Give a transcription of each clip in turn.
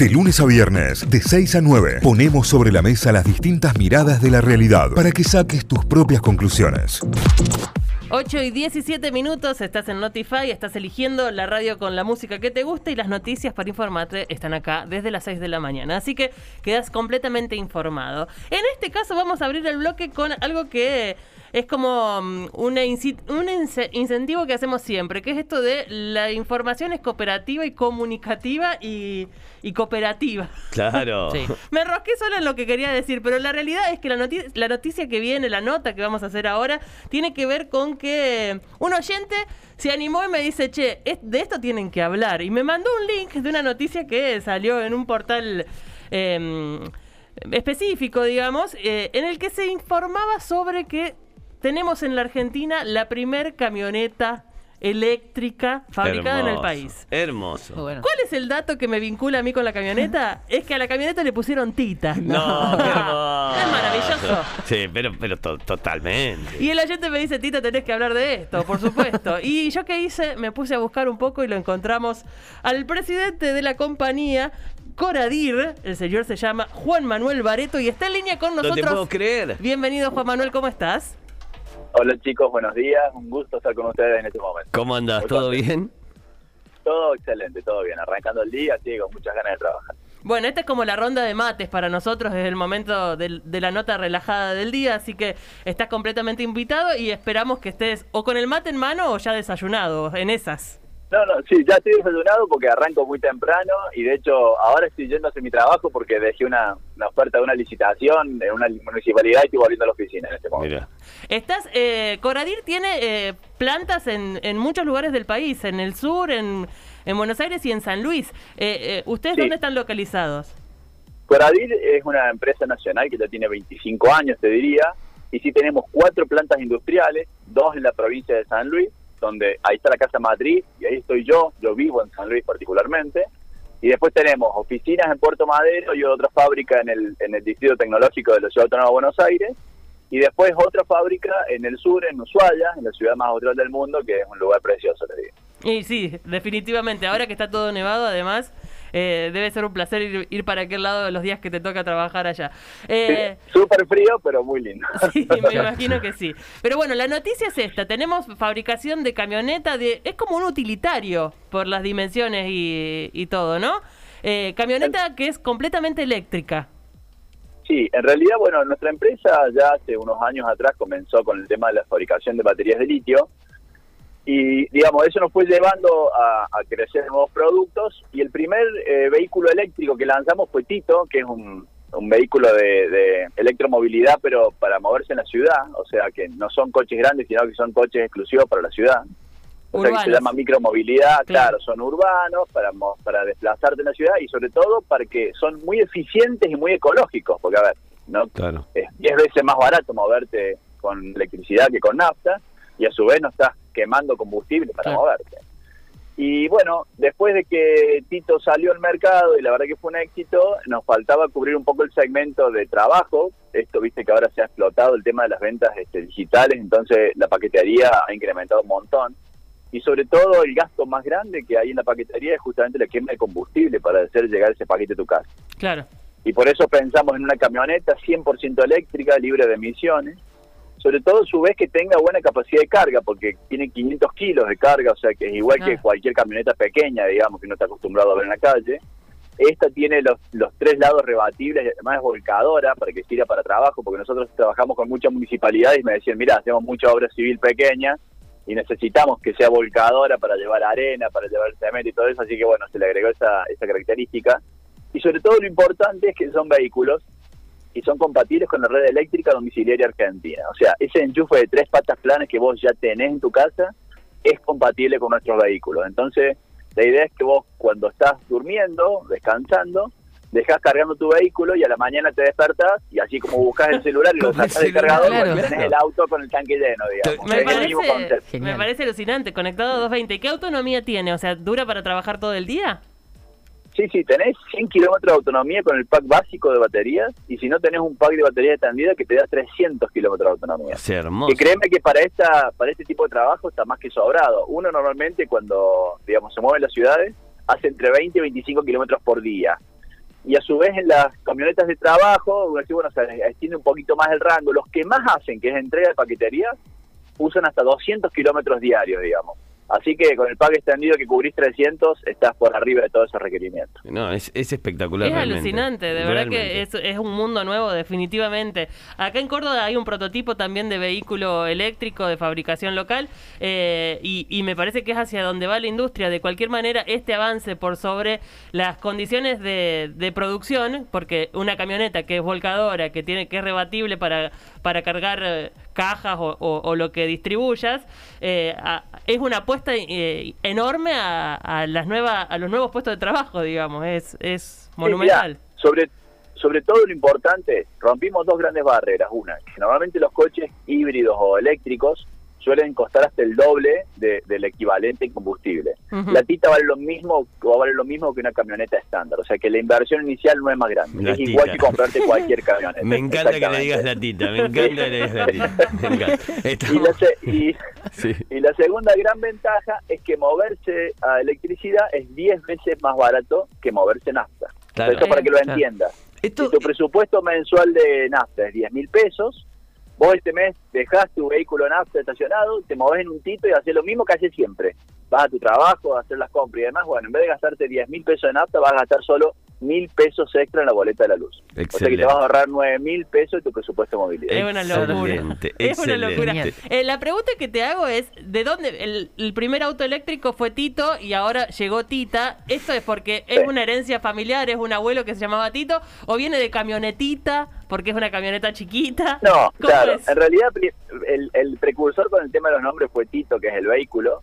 De lunes a viernes, de 6 a 9, ponemos sobre la mesa las distintas miradas de la realidad para que saques tus propias conclusiones. 8 y 17 minutos, estás en Notify, estás eligiendo la radio con la música que te gusta y las noticias para informarte están acá desde las 6 de la mañana. Así que quedas completamente informado. En este caso vamos a abrir el bloque con algo que es como mm, un incentivo que hacemos siempre, que es esto de la información es cooperativa y comunicativa y, cooperativa. Claro. Me enrosqué solo en lo que quería decir, pero la realidad es que la, noticia, la noticia que viene, la nota que vamos a hacer ahora, tiene que ver con que un oyente se animó y me dice, che, de esto tienen que hablar. Y me mandó un link de una noticia que salió en un portal... Em, específico, digamos, eh, en el que se informaba sobre que tenemos en la Argentina la primer camioneta eléctrica fabricada en el país. Hermoso. ¿Cuál es el dato que me vincula a mí con la camioneta? es que a la camioneta le pusieron tita. No, qué hermoso. Es maravilloso. Sí, pero, pero totalmente. Y el oyente me dice, Tita, tenés que hablar de esto, por supuesto. y yo qué hice, me puse a buscar un poco y lo encontramos al presidente de la compañía, Coradir, el señor se llama Juan Manuel Bareto y está en línea con nosotros. No te puedo creer. Bienvenido Juan Manuel, ¿cómo estás? Hola chicos, buenos días. Un gusto estar con ustedes en este momento. ¿Cómo andas? ¿Todo bien? Todo excelente, todo bien. Arrancando el día, sí, con muchas ganas de trabajar. Bueno, esta es como la ronda de mates para nosotros desde el momento de, de, la nota relajada del día, así que estás completamente invitado y esperamos que estés o con el mate en mano o ya desayunado, en esas. No, no, sí, ya estoy desayunado porque arranco muy temprano y de hecho ahora estoy yendo a hacer mi trabajo porque dejé una, oferta de una licitación en una municipalidad y estoy volviendo a la oficina en este momento. Mira. Estás, eh, Coradir tiene eh, plantas en, en muchos lugares del país, en el sur, en, en Buenos Aires y en San Luis. Eh, eh ¿Ustedes dónde están localizados? Coradir es una empresa nacional que ya tiene 25 años, te diría, y sí tenemos cuatro plantas industriales, dos en la provincia de San Luis donde ahí está la casa matriz y ahí estoy yo, yo vivo en San Luis particularmente. Y después tenemos oficinas en Puerto Madero y otra fábrica en el, en el Distrito Tecnológico de la Ciudad Autónoma de Buenos Aires. Y después otra fábrica en el sur, en Ushuaia, en la ciudad más austral del mundo, que es un lugar precioso, te digo. Y sí, definitivamente. Ahora que está todo nevado, además, eh, debe ser un placer ir, para aquel lado de los días que te toca trabajar allá. Eh, Súper frío, pero muy lindo. Sí, me imagino que sí. Pero bueno, la noticia es esta. Tenemos fabricación de camioneta, de es como un utilitario por las dimensiones y, todo, ¿no? Eh, camioneta que es completamente eléctrica. Sí, en realidad, bueno, nuestra empresa ya hace unos años atrás comenzó con el tema de la fabricación de baterías de litio y digamos, eso nos fue llevando a, crecer nuevos productos y el primer eh, vehículo eléctrico que lanzamos fue Tito, que es un, vehículo de, electromovilidad pero para moverse en la ciudad, o sea que no son coches grandes sino que son coches exclusivos para la ciudad. O sea que se llama micromovilidad, claro. son urbanos para, para desplazarte en la ciudad y sobre todo para que son muy eficientes y muy ecológicos, porque a ver, ¿no? Claro. es 10 veces más barato moverte con electricidad que con nafta y a su vez no estás quemando combustible para moverte. Y bueno, después de que Tito salió al mercado y la verdad que fue un éxito, nos faltaba cubrir un poco el segmento de trabajo. Esto, viste que ahora se ha explotado el tema de las ventas este, digitales, entonces la paquetería ha incrementado un montón. Y sobre todo el gasto más grande que hay en la paquetería es justamente la quema de combustible para hacer llegar ese paquete a tu casa. Claro. Y por eso pensamos en una camioneta 100% eléctrica, libre de emisiones, sobre todo a su vez que tenga buena capacidad de carga, porque tiene 500 kilos de carga, o sea que es igual que cualquier camioneta pequeña, digamos, que no está acostumbrado a ver en la calle. Esta tiene los, los tres lados rebatibles, y además es volcadora para que sirva para trabajo, porque nosotros trabajamos con muchas municipalidades y me decían, mira, hacemos mucha obra civil pequeña y necesitamos que sea volcadora para llevar arena, para llevar cemento y todo eso, así que bueno, se le agregó esa, esa característica. Y sobre todo lo importante es que son vehículos y son compatibles con la red eléctrica domiciliaria argentina. O sea, ese enchufe de tres patas planas que vos ya tenés en tu casa es compatible con nuestros vehículos. Entonces, la idea es que vos cuando estás durmiendo, descansando, dejas cargando tu vehículo y a la mañana te despertás y así como buscas el celular y lo sacas del cargador, claro. tenés el auto con el tanque lleno, digamos. Me, parece, me parece alucinante, conectado a 220. ¿Qué autonomía tiene? O sea, ¿dura para trabajar todo el día? Sí, sí, tenés 100 kilómetros de autonomía con el pack básico de baterías y si no tenés un pack de batería extendida que te da 300 kilómetros de autonomía. Sí, hermoso. Y créeme que para esta para este tipo de trabajo está más que sobrado. Uno normalmente cuando, digamos, se mueve en las ciudades hace entre 20 y 25 kilómetros por día. y a su vez en las camionetas de trabajo, bueno, se extiende un poquito más el rango. Los que más hacen, que es entrega de paquetería, usan hasta 200 kilómetros diarios, digamos. Así que con el pack extendido que cubrís 300, estás por arriba de todos esos requerimientos. No, es, es espectacular. Es realmente. alucinante, de verdad que es, es un mundo nuevo, definitivamente. Acá en Córdoba hay un prototipo también de vehículo eléctrico de fabricación local eh, y, y me parece que es hacia donde va la industria. De cualquier manera, este avance por sobre las condiciones de, de producción, porque una camioneta que es volcadora, que tiene que es rebatible para, para cargar eh, cajas o, o- o lo que distribuyas, eh, a- es una apuesta eh, enorme a, a las nuevas a los nuevos puestos de trabajo, digamos. Es, es Sí, monumental. mirá, sobre, sobre todo lo importante, rompimos dos grandes barreras. Una, que normalmente los coches híbridos o eléctricos suelen costar hasta el doble de- del equivalente en combustible. La tita vale lo mismo o vale lo mismo que una camioneta estándar, o sea que la inversión inicial no es más grande, La es igual que comprarte cualquier camioneta. Me encanta que le digas la tita, me encanta que le digas la tita. Me encanta. Y la, se- y- sí. y la segunda gran ventaja es que moverse a electricidad es 10 veces más barato que moverse en nafta. Claro. Eso para que lo entiendas. Esto, Si tu presupuesto mensual de nafta es 10 mil pesos, vos este mes dejás tu vehículo nafta estacionado, te movés en un tito y haces lo mismo que haces siempre. Vas a tu trabajo, a hacer las compras y demás. Bueno, en vez de gastarte 10 mil pesos de nafta, vas a gastar solo mil pesos extra en la boleta de la luz. O sea que te vas a ahorrar 9 mil pesos de tu presupuesto de movilidad. Es una locura. Excelente, Es una locura. Eh, la pregunta que te hago es, ¿de dónde? El, el primer auto eléctrico fue Tito y ahora llegó Tita. ¿Esto es porque es Sí. una herencia familiar, es un abuelo que se llamaba Tito? ¿O viene de camionetita, porque es una camioneta chiquita? No, ¿Cómo claro. es? En realidad, el precursor con el tema de los nombres fue Tito, que es el vehículo.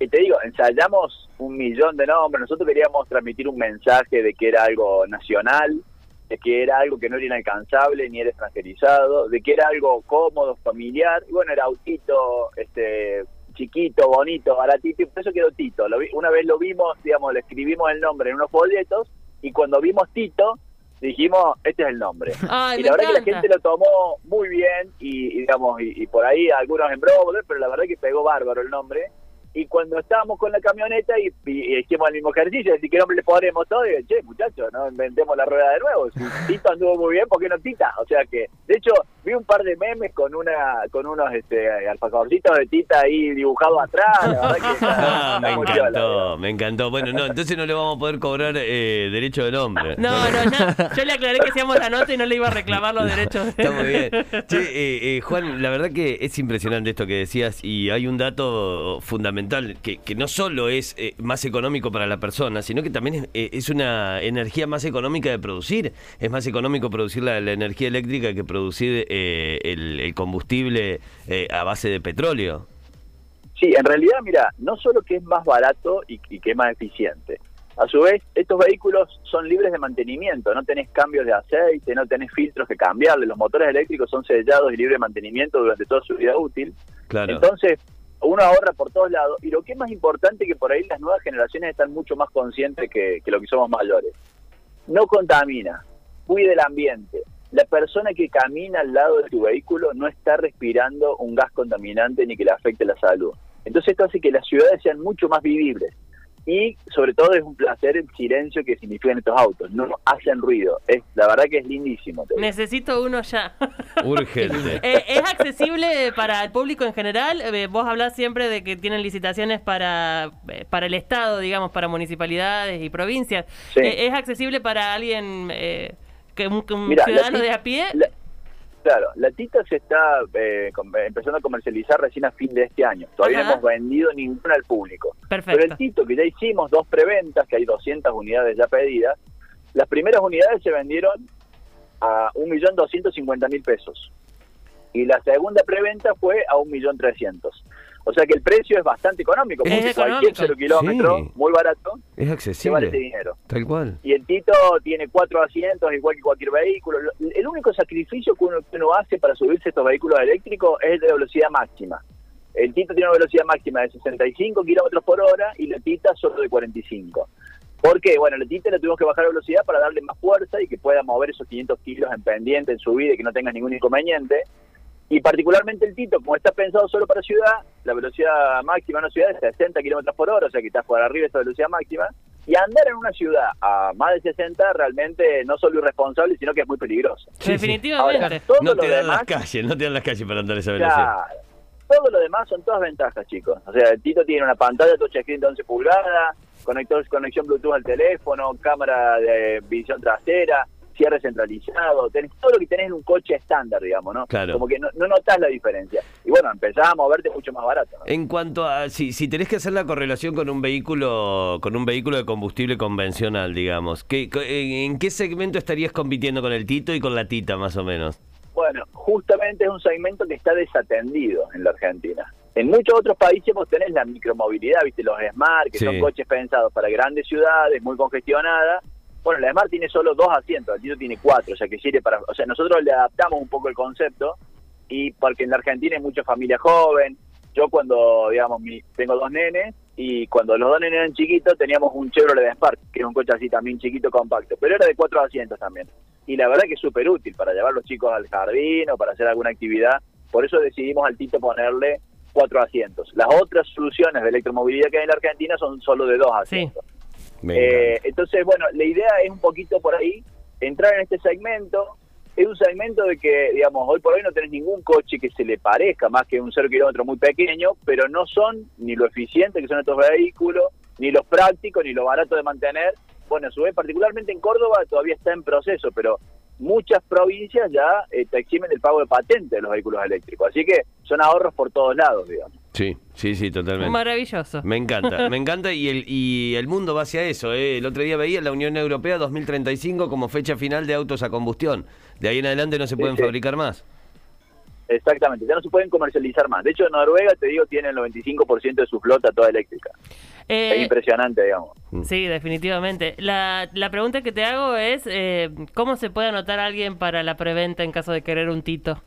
Y te digo, ensayamos un millón de nombres. Nosotros queríamos transmitir un mensaje de que era algo nacional, de que era algo que no era inalcanzable ni era extranjerizado, de que era algo cómodo, familiar. Y bueno, era autito, este chiquito, bonito, baratito, y por eso quedó Tito. Lo vi- una vez lo vimos, digamos, le escribimos el nombre en unos folletos, y cuando vimos Tito, dijimos, este es el nombre Ay, y la verdad que la gente lo tomó muy bien y, y digamos y, y por ahí algunos en broma, pero la verdad que pegó bárbaro el nombre y cuando estábamos con la camioneta y, y- y hicimos el mismo ejercicio, decir qué nombre le ponemos todo, y dije, che muchachos, no inventemos la rueda de nuevo, si Tito anduvo muy bien, ¿por qué no Tita? O sea que, de hecho, vi un par de memes con una con unos este, alfajorcitos de Tita ahí dibujados atrás, la verdad que está- Ah, me encantó, me encantó. Bueno, no, entonces no le vamos a poder cobrar eh, derecho de nombre. No, no, ya- yo le aclaré que hacíamos la nota y no le iba a reclamar los derechos. de- Está muy bien. Che, eh, eh, Juan, la verdad que es impresionante esto que decías y hay un dato fundamental que, que no solo es eh, más económico para la persona, sino que también es, eh, es una energía más económica de producir. Es más económico producir la, la energía eléctrica que producir eh, el, el combustible eh, a base de petróleo. Sí, en realidad, mira, no solo que es más barato y, y que es más eficiente, a su vez, estos vehículos son libres de mantenimiento, no tenés cambios de aceite, no tenés filtros que cambiarle, los motores eléctricos son sellados y libres de mantenimiento durante toda su vida útil. Claro. Entonces, uno ahorra por todos lados y lo que es más importante que por ahí las nuevas generaciones están mucho más conscientes que, que lo que somos mayores. No contamina, cuide el ambiente. La persona que camina al lado de tu vehículo no está respirando un gas contaminante ni que le afecte la salud. Entonces esto hace que las ciudades sean mucho más vivibles. Y sobre todo es un placer el silencio que significan estos autos. No hacen ruido. Es La verdad que es lindísimo. Necesito uno ya. Urgente. Eh, ¿Es accesible para el público en general? Eh, vos hablás siempre de que tienen licitaciones para, eh, para el Estado, digamos, para municipalidades y provincias. Sí. Eh, ¿Es accesible para alguien, eh, que un, que un ciudadano de a pie? la- claro, la tita se está eh, com- empezando a comercializar recién a fin de este año. Todavía Ajá. no hemos vendido ninguna al público. Perfecto. Pero el Tito, que ya hicimos dos preventas, que hay 200 unidades ya pedidas, las primeras unidades se vendieron a 1.250.000 pesos. Y la segunda preventa fue a 1.300.000. O sea que el precio es bastante económico, Es porque económico. cualquier cero kilómetro, Sí. muy barato, Es se vale ese accesible. dinero. Tal cual. Y el Tito tiene cuatro asientos, igual que cualquier vehículo. Lo- El único sacrificio que uno, que uno hace para subirse a estos vehículos eléctricos es el de velocidad máxima. El Tito tiene una velocidad máxima de 65 kilómetros por hora y la Tita solo de 45. ¿Por qué? Bueno, la Tita le tuvimos que bajar la velocidad para darle más fuerza y que pueda mover esos 500 kilos en pendiente, en subida y que no tenga ningún inconveniente. Y particularmente el Tito, como está pensado solo para ciudad, la velocidad máxima en una ciudad es 60 kilómetros por hora, o sea que está por arriba de esa velocidad máxima. Y andar en una ciudad a más de 60 realmente no solo irresponsable, sino que es muy peligroso. Sí. Definitivamente. Ahora, todo No lo te dan demás, las calles, no te dan las calles para andar a esa velocidad. claro, todo lo demás son todas ventajas, chicos. O sea, el Tito tiene una pantalla touchscreen de 11 pulgadas, conector, conexión Bluetooth al teléfono, cámara de visión trasera, cierre centralizado, tenés todo lo que tenés en un coche estándar, digamos, ¿no? Claro. Como que no, no notás la diferencia. Y bueno, empezás a moverte mucho más barato. ¿no? En cuanto a si, si tenés que hacer la correlación con un vehículo con un vehículo de combustible convencional, digamos, ¿qué, ¿en qué segmento estarías compitiendo con el Tito y con la Tita más o menos? Bueno, justamente es un segmento que está desatendido en la Argentina. En muchos otros países vos tenés la micromovilidad, viste, los Smart, que Sí. son coches pensados para grandes ciudades, muy congestionadas. Bueno, la Smart tiene solo dos asientos, el Tito tiene cuatro, o sea que sirve para... O sea, nosotros le adaptamos un poco el concepto y porque en la Argentina hay mucha familia joven. Yo cuando, digamos, mi, tengo dos nenes y cuando los dos nenes eran chiquitos teníamos un Chevrolet Spark, que es un coche así también chiquito, compacto, pero era de cuatro asientos también. Y la verdad que es súper útil para llevar los chicos al jardín o para hacer alguna actividad. Por eso decidimos al Tito ponerle cuatro asientos. Las otras soluciones de electromovilidad que hay en la Argentina son solo de dos asientos. Eh, entonces, bueno, la idea es un poquito por ahí, entrar en este segmento. Es un segmento de que, digamos, hoy por hoy no tenés ningún coche que se le parezca más que un cero kilómetro muy pequeño, pero no son ni lo eficiente que son estos vehículos, ni los prácticos, ni lo barato de mantener. Bueno, a su vez, particularmente en Córdoba todavía está en proceso, pero muchas provincias ya eh, te eximen del pago de patente de los vehículos eléctricos. Así que son ahorros por todos lados, digamos. Sí, sí, sí, totalmente. Maravilloso. Me encanta, me encanta y el, y el mundo va hacia eso. ¿eh? El otro día veía la Unión Europea 2035 como fecha final de autos a combustión. De ahí en adelante no se Sí, pueden sí. fabricar más. Exactamente, ya no se pueden comercializar más. De hecho, Noruega, te digo, tiene el 95% de su flota toda eléctrica. Eh, es impresionante, digamos. Sí, definitivamente. La, la pregunta que te hago es, eh, ¿cómo se puede anotar a alguien para la preventa en caso de querer un Tito?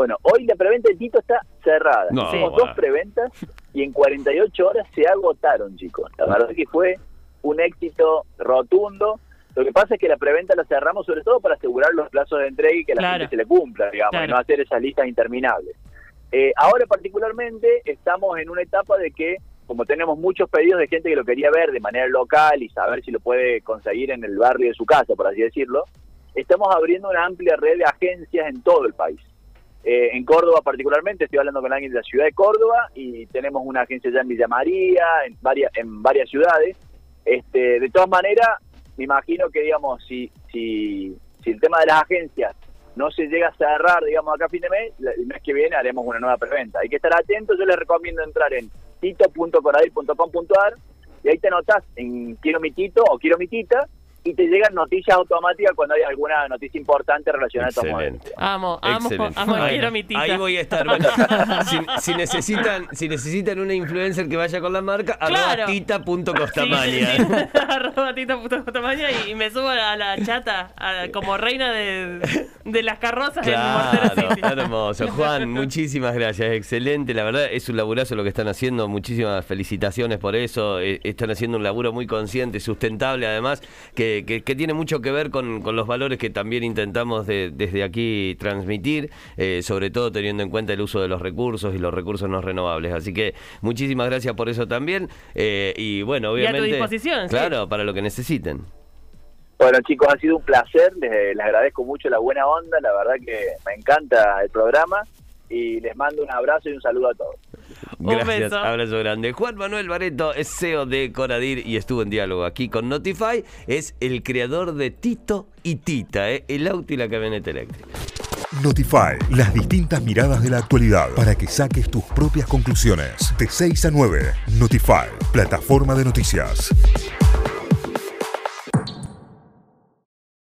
Bueno, hoy la preventa de Tito está cerrada. No, Hicimos bueno. dos preventas y en 48 horas se agotaron, chicos. La verdad que fue un éxito rotundo. Lo que pasa es que la preventa la cerramos sobre todo para asegurar los plazos de entrega y que la Claro. gente se le cumpla, digamos, Claro. y no hacer esas listas interminables. Eh, ahora particularmente estamos en una etapa de que, como tenemos muchos pedidos de gente que lo quería ver de manera local y saber si lo puede conseguir en el barrio de su casa, por así decirlo, estamos abriendo una amplia red de agencias en todo el país. Eh, en Córdoba particularmente, estoy hablando con alguien de la ciudad de Córdoba y tenemos una agencia ya en Villa María, en varias, en varias ciudades. Este, de todas maneras, me imagino que, digamos, si, si, si el tema de las agencias no se llega a cerrar, digamos, acá a fin de mes, el mes que viene haremos una nueva preventa. Hay que estar atentos, yo les recomiendo entrar en tito.coradil.com.ar y ahí te anotás en quiero mi tito o quiero mi tita y te llegan noticias automáticas cuando hay alguna noticia importante relacionada a. Excelente. Amo, amo, Excelente. amo, Ahí- quiero mi Tita. Ahí voy a estar. Bueno, si, si necesitan, si necesitan una influencer que vaya con la marca, Claro. arroba tita.costamaña. Sí, sí, sí. Arroba tita.costamaña y, y me subo a la chata a- como reina de, de las carrozas en Mortero Claro, City. hermoso. Juan, muchísimas gracias, excelente. La verdad es un laburazo lo que están haciendo. Muchísimas felicitaciones por eso. Eh, Están haciendo un laburo muy consciente, sustentable además, que, que- que tiene mucho que ver con, con los valores que también intentamos de- desde aquí transmitir, eh, sobre todo teniendo en cuenta el uso de los recursos y los recursos no renovables. Así que muchísimas gracias por eso también. Eh, y bueno, Y a tu obviamente. disposición, sí. Claro, para lo que necesiten. Bueno, chicos, ha sido un placer. Les, les agradezco mucho la buena onda. La verdad que me encanta el programa. Y les mando un abrazo y un saludo a todos. Un Gracias, beso. abrazo grande. Juan Manuel Bareto es CEO de Coradir y estuvo en diálogo aquí con Notify. Es el creador de Tito y Tita, ¿eh? el auto y la camioneta eléctrica. Notify, las distintas miradas de la actualidad para que saques tus propias conclusiones. De 6 a 9, Notify, plataforma de noticias.